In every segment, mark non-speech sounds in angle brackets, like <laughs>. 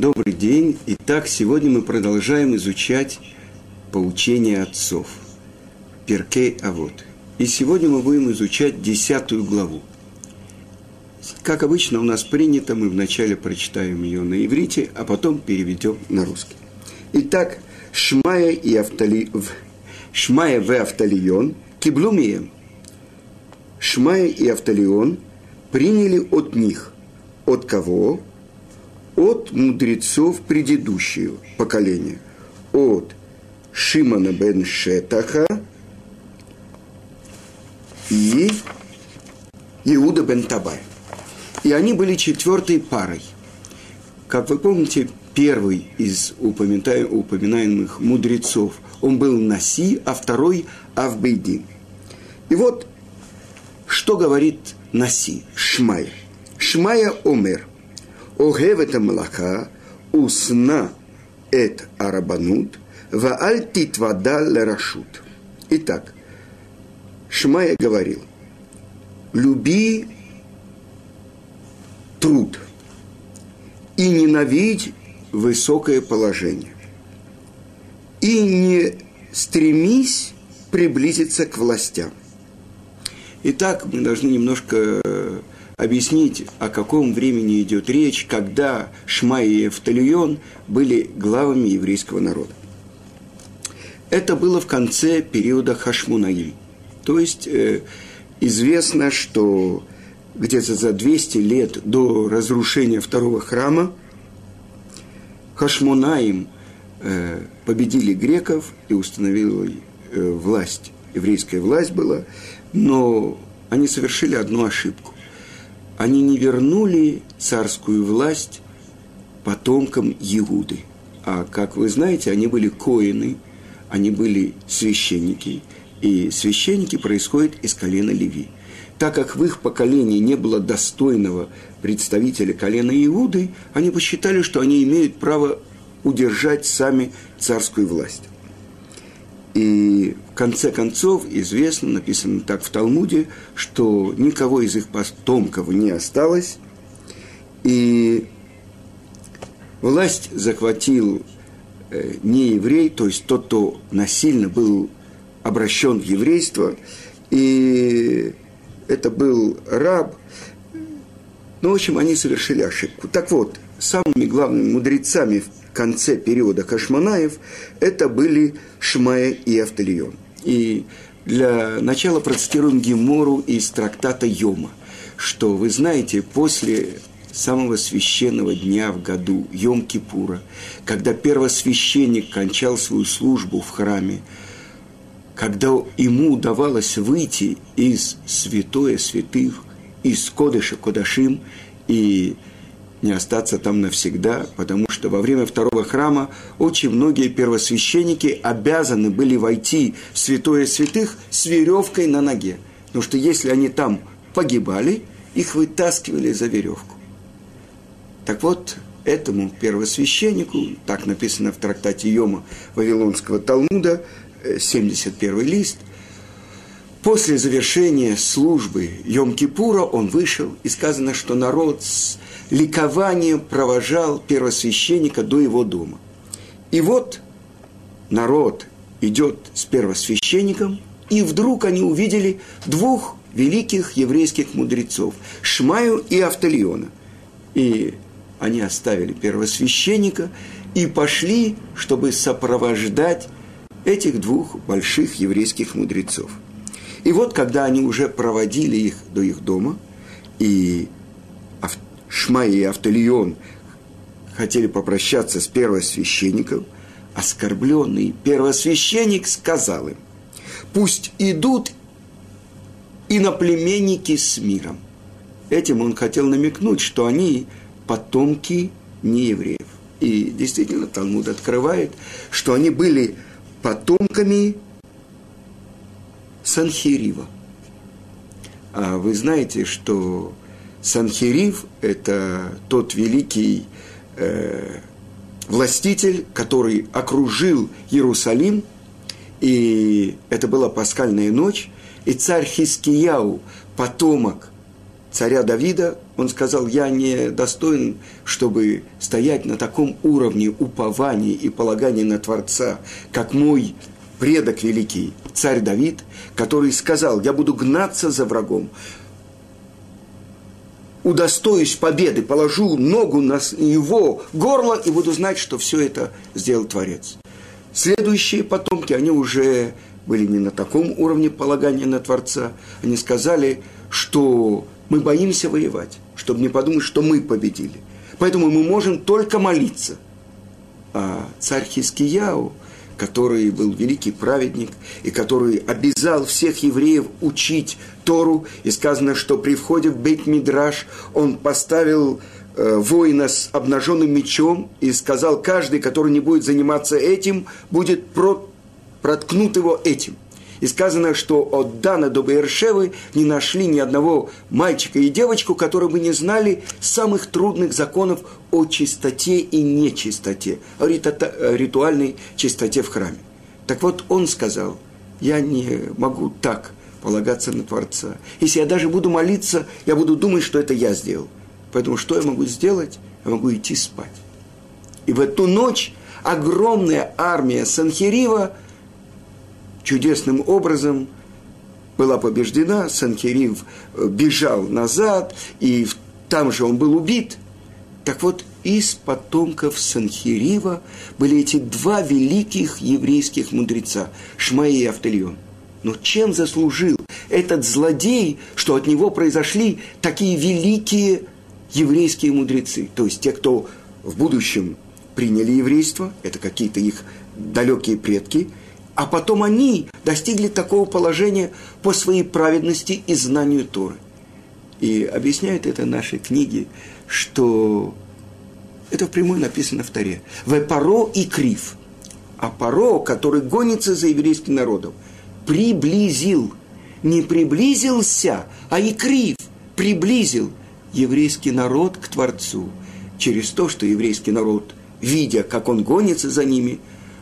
Добрый день. Итак, сегодня мы продолжаем изучать поучение отцов. Перкей Авод. И сегодня мы будем изучать десятую главу. Как обычно у нас принято, мы вначале прочитаем ее на иврите, а потом переведем на русский. Итак, Шмая и Автали... Шмая в Авталион киблумием. Шмая и Авталион приняли от них. От кого? От мудрецов предыдущего поколения. От Шимана бен Шетаха и Иуда бен Табай. И они были четвертой парой. Как вы помните, первый из упоминаемых мудрецов, он был Наси, а второй Авбейдин. И вот, что говорит Наси, Шмай. Шмая Омер. Огев это усна эт арабанут, вааль титвада лерашут. Итак, Шмая говорил, люби труд и ненавидь высокое положение. И не стремись приблизиться к властям. Итак, мы должны немножко э, объяснить, о каком времени идет речь, когда Шмай и Эфталион были главами еврейского народа. Это было в конце периода Хашмунаим. То есть э, известно, что где-то за 200 лет до разрушения второго храма Хашмунаим э, победили греков и установили э, власть. Еврейская власть была, но они совершили одну ошибку. Они не вернули царскую власть потомкам Иуды. А, как вы знаете, они были коины, они были священники, и священники происходят из колена Леви – так как в их поколении не было достойного представителя колена Иуды, они посчитали, что они имеют право удержать сами царскую власть. И в конце концов известно, написано так в Талмуде, что никого из их потомков не осталось, и власть захватил э, не еврей, то есть тот, кто насильно был обращен в еврейство, и это был раб. Ну, в общем, они совершили ошибку. Так вот, самыми главными мудрецами в конце периода Кашманаев это были Шмая и Автолион. И для начала процитируем Гемору из трактата Йома, что вы знаете, после самого священного дня в году, Йом-Кипура, когда первосвященник кончал свою службу в храме, когда ему удавалось выйти из святое святых, из Кодыша Кодашим и не остаться там навсегда, потому что во время второго храма очень многие первосвященники обязаны были войти в святое святых с веревкой на ноге. Потому что если они там погибали, их вытаскивали за веревку. Так вот, этому первосвященнику, так написано в трактате Йома Вавилонского Талмуда, 71 лист, после завершения службы Йом-Кипура он вышел, и сказано, что народ с ликованием провожал первосвященника до его дома. И вот народ идет с первосвященником, и вдруг они увидели двух великих еврейских мудрецов, Шмаю и Автолиона. И они оставили первосвященника и пошли, чтобы сопровождать этих двух больших еврейских мудрецов. И вот, когда они уже проводили их до их дома, и Шмай и Автолион хотели попрощаться с первосвященником, оскорбленный первосвященник сказал им, пусть идут иноплеменники с миром. Этим он хотел намекнуть, что они потомки неевреев. И действительно, Талмуд открывает, что они были потомками Санхирива. А вы знаете, что Санхирив – это тот великий э, властитель, который окружил Иерусалим, и это была пасхальная ночь, и царь Хискияу, потомок царя Давида, он сказал, я не достоин, чтобы стоять на таком уровне упования и полагания на Творца, как мой предок великий, царь Давид, который сказал, я буду гнаться за врагом, удостоюсь победы, положу ногу на его горло и буду знать, что все это сделал Творец. Следующие потомки, они уже были не на таком уровне полагания на Творца. Они сказали, что мы боимся воевать, чтобы не подумать, что мы победили. Поэтому мы можем только молиться. А царь Хискияу, который был великий праведник и который обязал всех евреев учить Тору, и сказано, что при входе в Бейт-Мидраш он поставил э, воина с обнаженным мечом и сказал, каждый, который не будет заниматься этим, будет проткнут его этим – и сказано, что от Дана до Баершевы не нашли ни одного мальчика и девочку, которые бы не знали самых трудных законов о чистоте и нечистоте, о ритуальной чистоте в храме. Так вот, он сказал, я не могу так полагаться на Творца. Если я даже буду молиться, я буду думать, что это я сделал. Поэтому что я могу сделать? Я могу идти спать. И в эту ночь огромная армия Санхирива – чудесным образом была побеждена, Санхерив э, бежал назад, и там же он был убит. Так вот, из потомков Санхерива были эти два великих еврейских мудреца, Шмаи и Автельон. Но чем заслужил этот злодей, что от него произошли такие великие еврейские мудрецы? То есть те, кто в будущем приняли еврейство, это какие-то их далекие предки – а потом они достигли такого положения по своей праведности и знанию Торы. И объясняют это наши книги, что это впрямую написано в Торе. Вепаро и Крив. А Паро, который гонится за еврейским народом, приблизил, не приблизился, а и Крив приблизил еврейский народ к Творцу через то, что еврейский народ, видя, как он гонится за ними,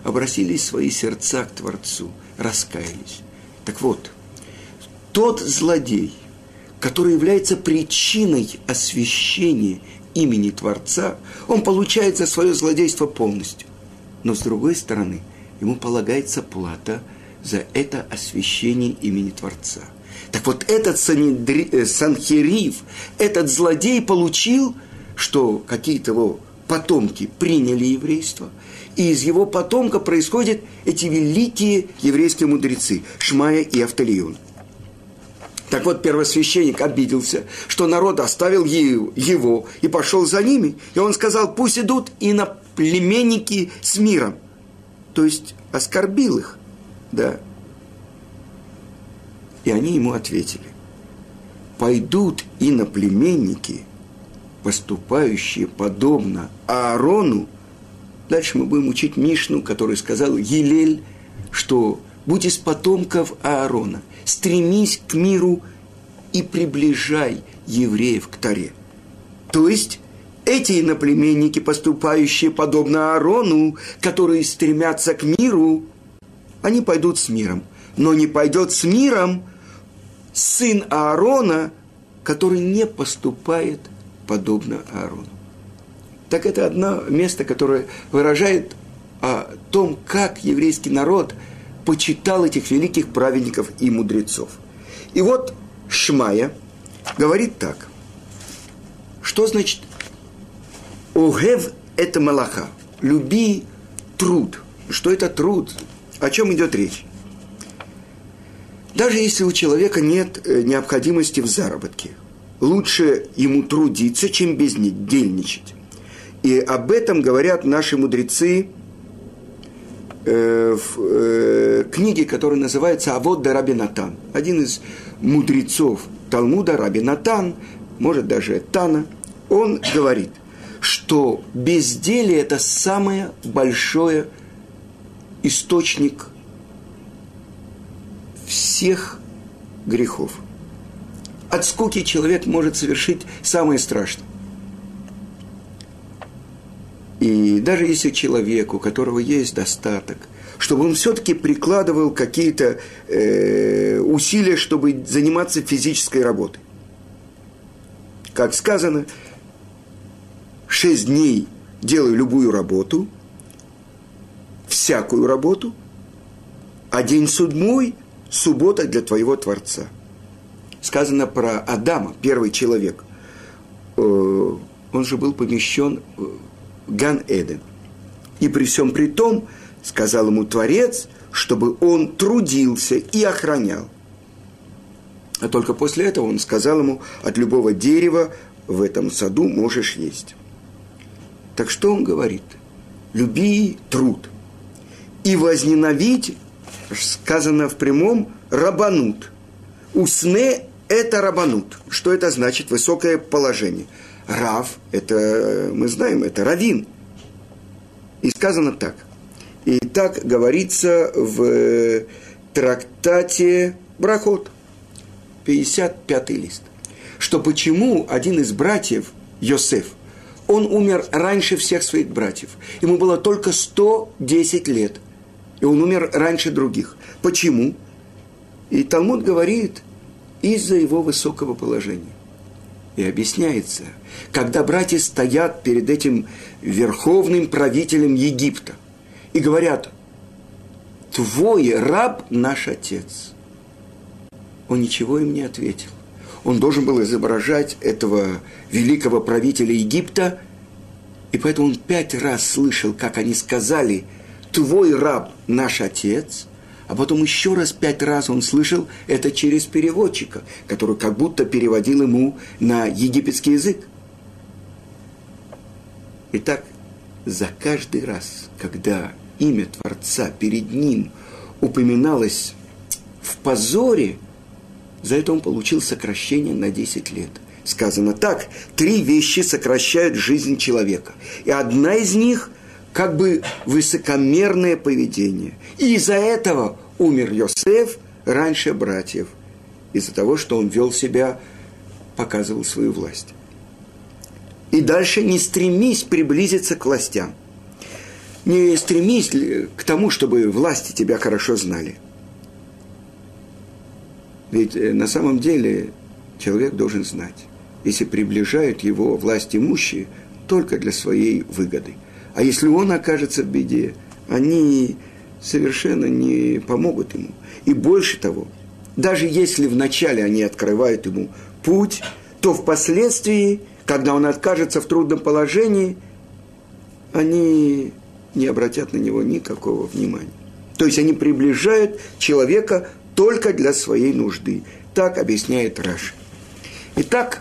обратились свои сердца к Творцу, раскаялись. Так вот, тот злодей, который является причиной освящения имени Творца, он получает за свое злодейство полностью. Но с другой стороны, ему полагается плата за это освящение имени Творца. Так вот, этот санедри, э, Санхерив, этот злодей получил, что какие-то его потомки приняли еврейство, и из его потомка происходят эти великие еврейские мудрецы Шмая и Автолион. Так вот, первосвященник обиделся, что народ оставил его и пошел за ними. И он сказал, пусть идут и на племенники с миром. То есть оскорбил их. Да. И они ему ответили, пойдут и на племенники, поступающие подобно Аарону, Дальше мы будем учить Мишну, который сказал Елель, что будь из потомков Аарона, стремись к миру и приближай евреев к Таре. То есть эти иноплеменники, поступающие подобно Аарону, которые стремятся к миру, они пойдут с миром. Но не пойдет с миром сын Аарона, который не поступает подобно Аарону так это одно место, которое выражает о том, как еврейский народ почитал этих великих праведников и мудрецов. И вот Шмая говорит так. Что значит «Огев – это малаха» – «люби труд». Что это труд? О чем идет речь? Даже если у человека нет э, необходимости в заработке, лучше ему трудиться, чем бездельничать. И об этом говорят наши мудрецы э, в э, книге, которая называется «Авод да Раби Натан». Один из мудрецов Талмуда, Раби Натан, может даже Тана, он говорит, что безделие – это самый большой источник всех грехов. От скуки человек может совершить самое страшное. И даже если человек, у которого есть достаток, чтобы он все-таки прикладывал какие-то э, усилия, чтобы заниматься физической работой. как сказано, шесть дней делаю любую работу, всякую работу, а день седьмой – суббота для твоего Творца. Сказано про Адама, первый человек. Э, он же был помещен в Ган-Эден. И при всем при том, сказал ему Творец, чтобы он трудился и охранял. А только после этого он сказал ему, от любого дерева в этом саду можешь есть. Так что он говорит? Люби труд. И возненавидь, сказано в прямом, рабанут. Усне – это рабанут. Что это значит? Высокое положение. Рав – это, мы знаем, это равин. И сказано так. И так говорится в трактате Брахот – 55 лист, что почему один из братьев, Йосеф, он умер раньше всех своих братьев. Ему было только 110 лет. И он умер раньше других. Почему? И Талмуд говорит, из-за его высокого положения. И объясняется, когда братья стоят перед этим верховным правителем Египта и говорят, твой раб наш отец – он ничего им не ответил. Он должен был изображать этого великого правителя Египта, и поэтому он пять раз слышал, как они сказали, «Твой раб – наш отец», а потом еще раз пять раз он слышал это через переводчика, который как будто переводил ему на египетский язык. Итак, за каждый раз, когда имя Творца перед ним упоминалось в позоре – за это он получил сокращение на 10 лет. Сказано так, три вещи сокращают жизнь человека. И одна из них как бы высокомерное поведение. И из-за этого умер Йосеф раньше братьев. Из-за того, что он вел себя, показывал свою власть. И дальше не стремись приблизиться к властям. Не стремись к тому, чтобы власти тебя хорошо знали – ведь э, на самом деле человек должен знать, если приближают его власть имущие только для своей выгоды. А если он окажется в беде, они совершенно не помогут ему. И больше того, даже если вначале они открывают ему путь, то впоследствии, когда он окажется в трудном положении, они не обратят на него никакого внимания. То есть они приближают человека только для своей нужды. Так объясняет Раши. Итак,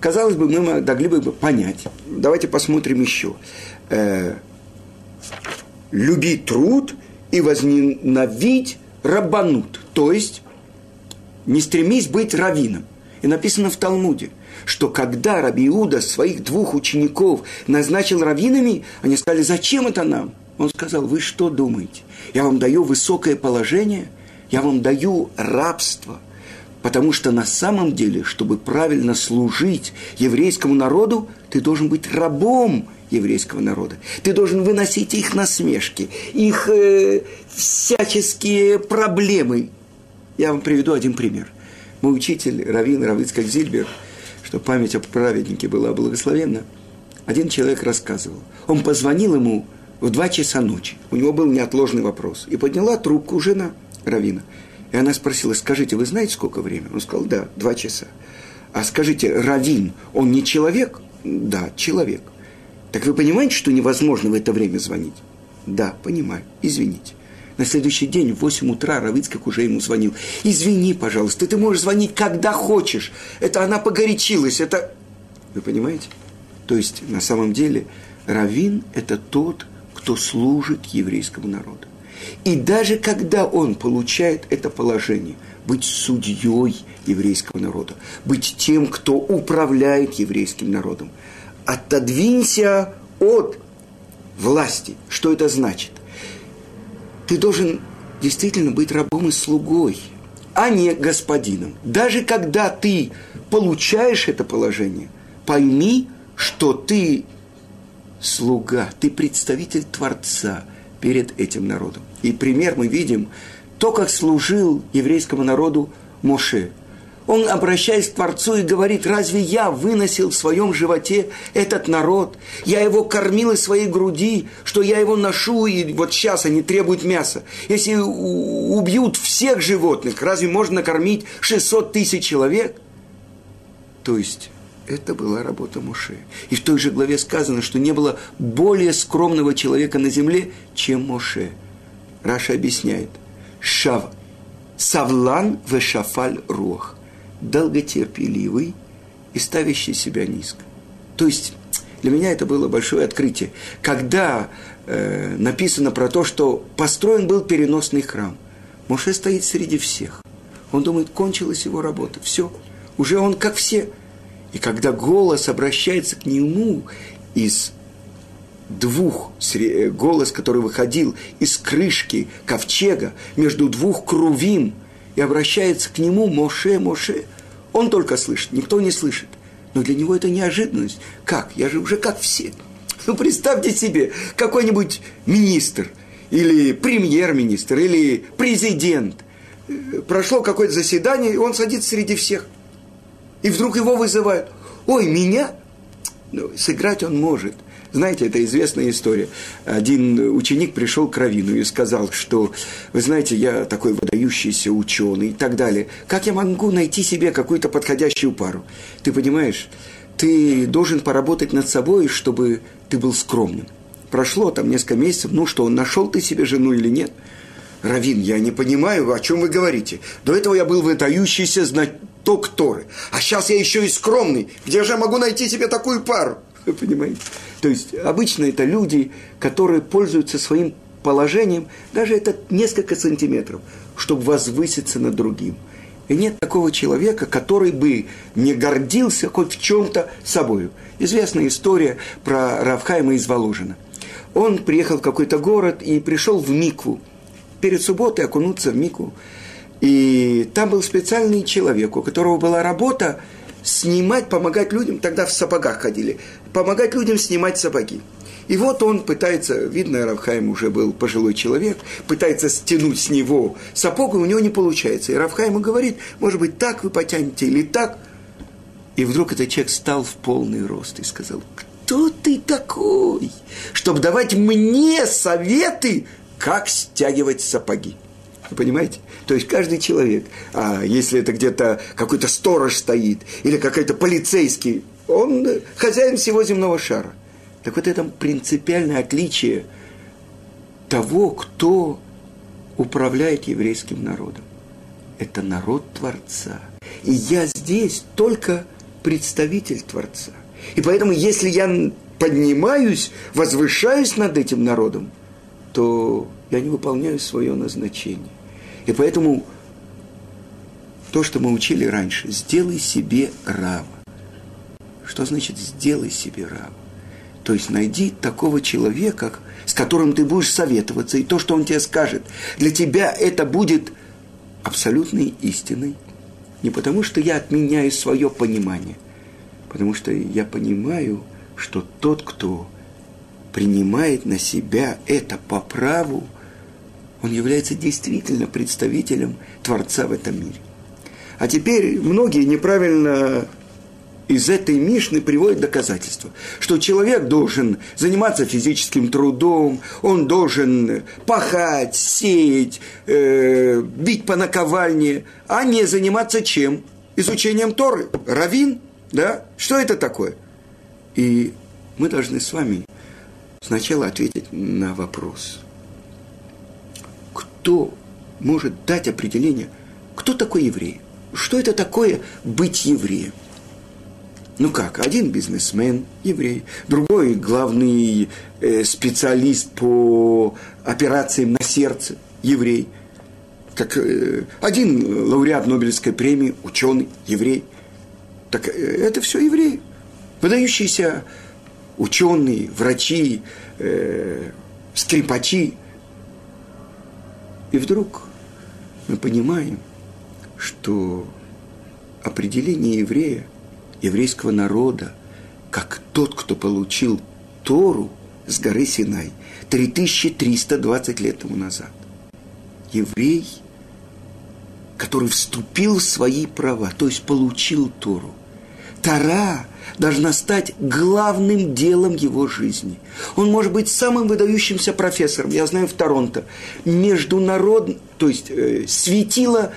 казалось бы, мы могли бы понять. Давайте посмотрим еще. Э, люби труд и возненавидь рабанут. То есть, не стремись быть раввином. И написано в Талмуде, что когда Раби Иуда своих двух учеников назначил раввинами, они сказали, зачем это нам? Он сказал, вы что думаете? Я вам даю высокое положение – я вам даю рабство, потому что на самом деле, чтобы правильно служить еврейскому народу, ты должен быть рабом еврейского народа. Ты должен выносить их насмешки, их э, всяческие проблемы. Я вам приведу один пример. Мой учитель Равин Равицкак Зильбер, что память о праведнике была благословенна, один человек рассказывал. Он позвонил ему в два часа ночи. У него был неотложный вопрос. И подняла трубку жена – Равина. И она спросила, скажите, вы знаете, сколько времени? Он сказал, да, два часа. А скажите, Равин, он не человек? Да, человек. Так вы понимаете, что невозможно в это время звонить? Да, понимаю. Извините. На следующий день в 8 утра Равицкак уже ему звонил. Извини, пожалуйста, ты можешь звонить когда хочешь. Это она погорячилась, это... Вы понимаете? То есть, на самом деле, Равин – это тот, кто служит еврейскому народу. И даже когда он получает это положение, быть судьей еврейского народа, быть тем, кто управляет еврейским народом, отодвинься от власти. Что это значит? Ты должен действительно быть рабом и слугой, а не господином. Даже когда ты получаешь это положение, пойми, что ты слуга, ты представитель Творца перед этим народом. И пример мы видим, то, как служил еврейскому народу Моше. Он, обращаясь к Творцу, и говорит, разве я выносил в своем животе этот народ? Я его кормил из своей груди, что я его ношу, и вот сейчас они требуют мяса. Если убьют всех животных, разве можно накормить 600 тысяч человек? То есть, это была работа Муше. И в той же главе сказано, что не было более скромного человека на земле, чем Моше. Раша объясняет. Шав, савлан вешафаль рух долготерпеливый и ставящий себя низко. То есть для меня это было большое открытие. Когда э, написано про то, что построен был переносный храм, Моше стоит среди всех. Он думает, кончилась его работа, все, уже он как все. И когда голос обращается к нему из двух, э, голос, который выходил из крышки ковчега между двух крувим, и обращается к нему Моше, Моше. Он только слышит, никто не слышит. Но для него это неожиданность. Как? Я же уже как все. <laughs> Ну, представьте себе, какой-нибудь министр, или премьер-министр, или президент. Прошло какое-то заседание, и он садится среди всех. И вдруг его вызывают. Ой, меня? Ну, сыграть он может – знаете, это известная история. Один ученик пришел к Равину и сказал, что, вы знаете, я такой выдающийся ученый и так далее. Как я могу найти себе какую-то подходящую пару? Ты понимаешь, ты должен поработать над собой, чтобы ты был скромным. Прошло там несколько месяцев, ну что, нашел ты себе жену или нет? Равин, я не понимаю, о чем вы говорите. До этого я был выдающийся знаток Торы. А сейчас я еще и скромный. Где же я могу найти себе такую пару? Вы понимаете? То есть обычно это люди, которые пользуются своим положением, даже это несколько сантиметров, чтобы возвыситься над другим. И нет такого человека, который бы не гордился хоть в чем-то собою. Известная история про Равхайма из Воложина. Он приехал в какой-то город и пришел в Микву. Перед субботой окунуться в Микву. И там был специальный человек, у которого была работа снимать, помогать людям, тогда в сапогах ходили, помогать людям снимать сапоги. И вот он пытается, видно, Равхайм уже был пожилой человек, пытается стянуть с него сапог, и у него не получается. И Равхайм говорит, может быть, так вы потянете или так. И вдруг этот человек стал в полный рост и сказал, кто ты такой, чтобы давать мне советы, как стягивать сапоги? Понимаете? То есть каждый человек, а если это где-то какой-то сторож стоит, или какой-то полицейский, он хозяин всего земного шара. Так вот это принципиальное отличие того, кто управляет еврейским народом. Это народ Творца. И я здесь только представитель Творца. И поэтому, если я поднимаюсь, возвышаюсь над этим народом, то я не выполняю свое назначение. И поэтому то, что мы учили раньше, сделай себе рава. Что значит сделай себе рава? То есть найди такого человека, с которым ты будешь советоваться, и то, что он тебе скажет, для тебя это будет абсолютной истиной. Не потому, что я отменяю свое понимание, потому что я понимаю, что тот, кто принимает на себя это по праву, он является действительно представителем Творца в этом мире. А теперь многие неправильно из этой Мишны приводят доказательства, что человек должен заниматься физическим трудом, он должен пахать, сеять, э, бить по наковальне, а не заниматься чем? Изучением Торы. Равин, да? Что это такое? И мы должны с вами сначала ответить на вопрос – кто может дать определение, кто такой еврей? Что это такое быть евреем? Ну как, один бизнесмен, еврей, другой главный э, специалист по операциям на сердце, еврей. Как, э, один лауреат Нобелевской премии, ученый, еврей. Так э, это все евреи. Выдающиеся ученые, врачи, э, скрипачи, и вдруг мы понимаем, что определение еврея, еврейского народа, как тот, кто получил Тору с горы Синай 3320 лет тому назад. Еврей, который вступил в свои права, то есть получил Тору. Тара должна стать главным делом его жизни. Он может быть самым выдающимся профессором, я знаю, в Торонто. Международный, то есть э, светило,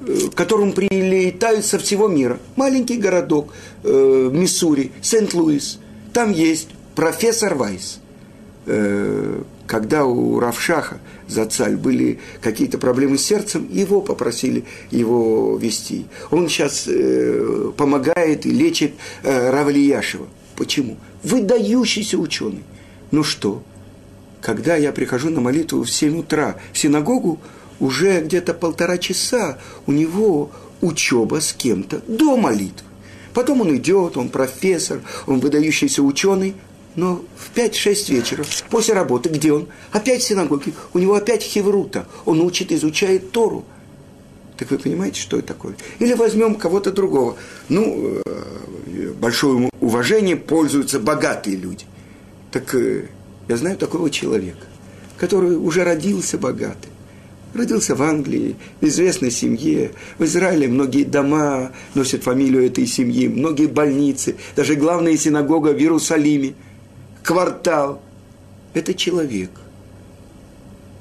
э, к которому прилетают со всего мира. Маленький городок, э, Миссури, Сент-Луис. Там есть профессор Вайс. Э, когда у Равшаха за царь были какие-то проблемы с сердцем, его попросили его вести. Он сейчас э, помогает и лечит э, Равлияшева. Почему? Выдающийся ученый. Ну что, когда я прихожу на молитву в 7 утра в синагогу, уже где-то полтора часа у него учеба с кем-то до молитвы. Потом он идет, он профессор, он выдающийся ученый – но в 5-6 вечера, после работы, где он? Опять в синагоге. У него опять хеврута. Он учит, изучает Тору. Так вы понимаете, что это такое? Или возьмем кого-то другого. Ну, э, большое уважение пользуются богатые люди. Так э, я знаю такого человека, который уже родился богатый. Родился в Англии, в известной семье. В Израиле многие дома носят фамилию этой семьи, многие больницы, даже главная синагога в Иерусалиме – квартал. Это человек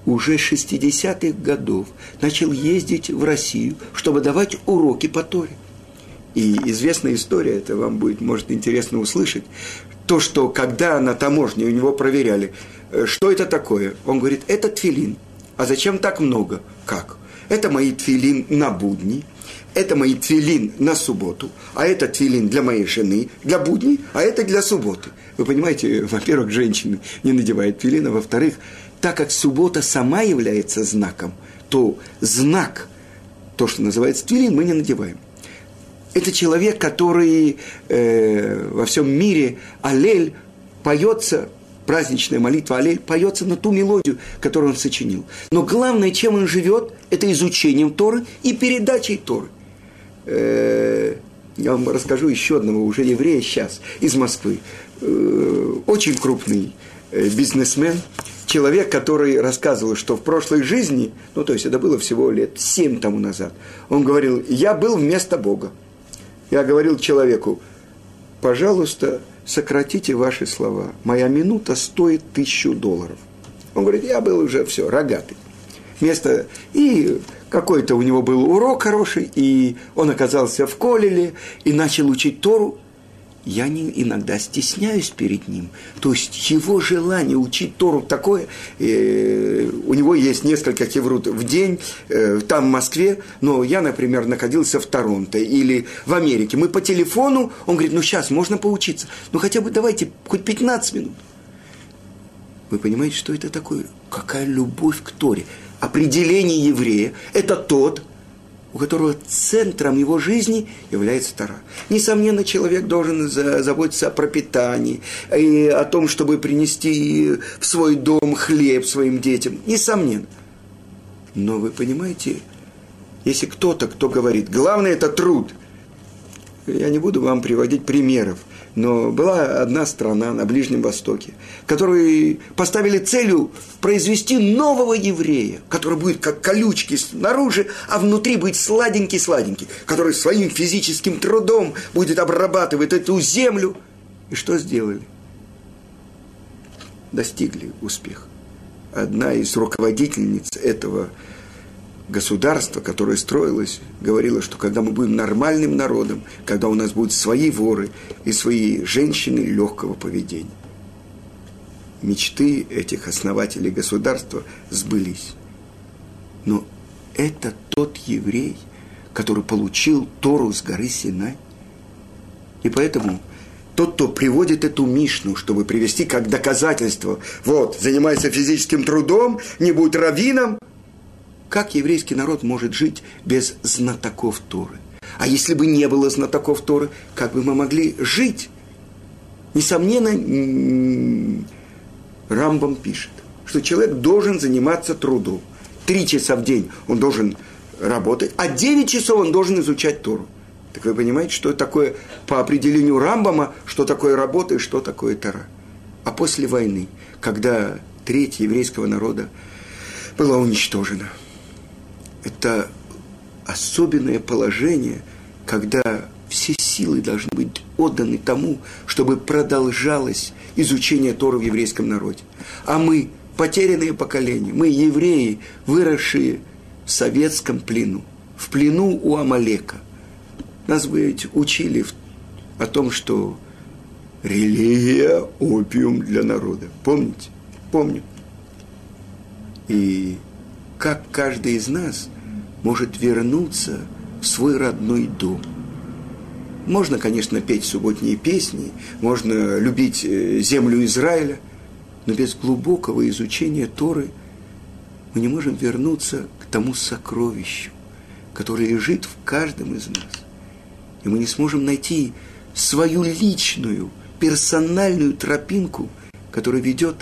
уже 60-х годов начал ездить в Россию, чтобы давать уроки по Торе. И известная история, это вам будет, может, интересно услышать, то, что когда на таможне у него проверяли, э, что это такое, он говорит, это тфилин. А зачем так много? Как? Это мои тфилин на будни – это мои твилин на субботу, а это твилин для моей жены, для будней, а это для субботы. Вы понимаете, <laughs> во-первых, женщины не надевают твилин, а во-вторых, так как суббота сама является знаком, то знак, то, что называется твилин, мы не надеваем. Это человек, который э, во всем мире Алель поется, праздничная молитва Алель поется на ту мелодию, которую он сочинил. Но главное, чем он живет, это изучением Торы и передачей Торы. Э, я вам расскажу еще одного уже еврея сейчас из Москвы. Э, очень крупный э, бизнесмен, человек, который рассказывал, что в прошлой жизни, ну то есть это было всего лет семь тому назад, он говорил, я был вместо Бога. Я говорил человеку, пожалуйста, сократите ваши слова. Моя минута стоит тысячу долларов. Он говорит, я был уже все, рогатый. Вместо... И какой-то у него был урок хороший, и он оказался в Колеле и начал учить Тору. Я не, иногда стесняюсь перед ним. То есть его желание учить Тору такое, э, у него есть несколько кеврут в день, э, там в Москве, но я, например, находился в Торонто или в Америке. Мы по телефону, он говорит, ну сейчас можно поучиться, ну хотя бы давайте хоть 15 минут. Вы понимаете, что это такое? Какая любовь к Торе определение еврея – это тот, у которого центром его жизни является Тара. Несомненно, человек должен заботиться о пропитании, и о том, чтобы принести в свой дом хлеб своим детям. Несомненно. Но вы понимаете, если кто-то, кто говорит, главное – это труд, я не буду вам приводить примеров – но была одна страна на Ближнем Востоке, которые поставили целью произвести нового еврея, который будет как колючки снаружи, а внутри будет сладенький-сладенький, который своим физическим трудом будет обрабатывать эту землю. И что сделали? Достигли успеха. Одна из руководительниц этого государство, которое строилось, говорило, что когда мы будем нормальным народом, когда у нас будут свои воры и свои женщины легкого поведения. Мечты этих основателей государства сбылись. Но это тот еврей, который получил Тору с горы Синай. И поэтому тот, кто приводит эту Мишну, чтобы привести как доказательство, вот, занимается физическим трудом, не будет раввином, как еврейский народ может жить без знатоков Торы? А если бы не было знатоков Торы, как бы мы могли жить? Несомненно, Рамбам пишет, что человек должен заниматься трудом. Три часа в день он должен работать, а девять часов он должен изучать Тору. Так вы понимаете, что такое по определению Рамбама, что такое работа и что такое Тора. А после войны, когда треть еврейского народа была уничтожена – это особенное положение, когда все силы должны быть отданы тому, чтобы продолжалось изучение Тора в еврейском народе. А мы, потерянные поколения, мы, евреи, выросшие в советском плену, в плену у Амалека. Нас ведь учили о том, что религия – опиум для народа. Помните? Помню. И как каждый из нас может вернуться в свой родной дом. Можно, конечно, петь субботние песни, можно любить э, землю Израиля, но без глубокого изучения Торы мы не можем вернуться к тому сокровищу, которое лежит в каждом из нас. И мы не сможем найти свою личную, персональную тропинку, которая ведет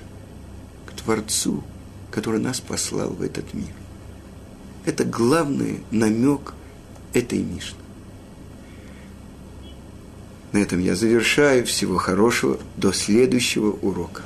к Творцу, который нас послал в этот мир. Это главный намек этой Мишны. На этом я завершаю. Всего хорошего. До следующего урока.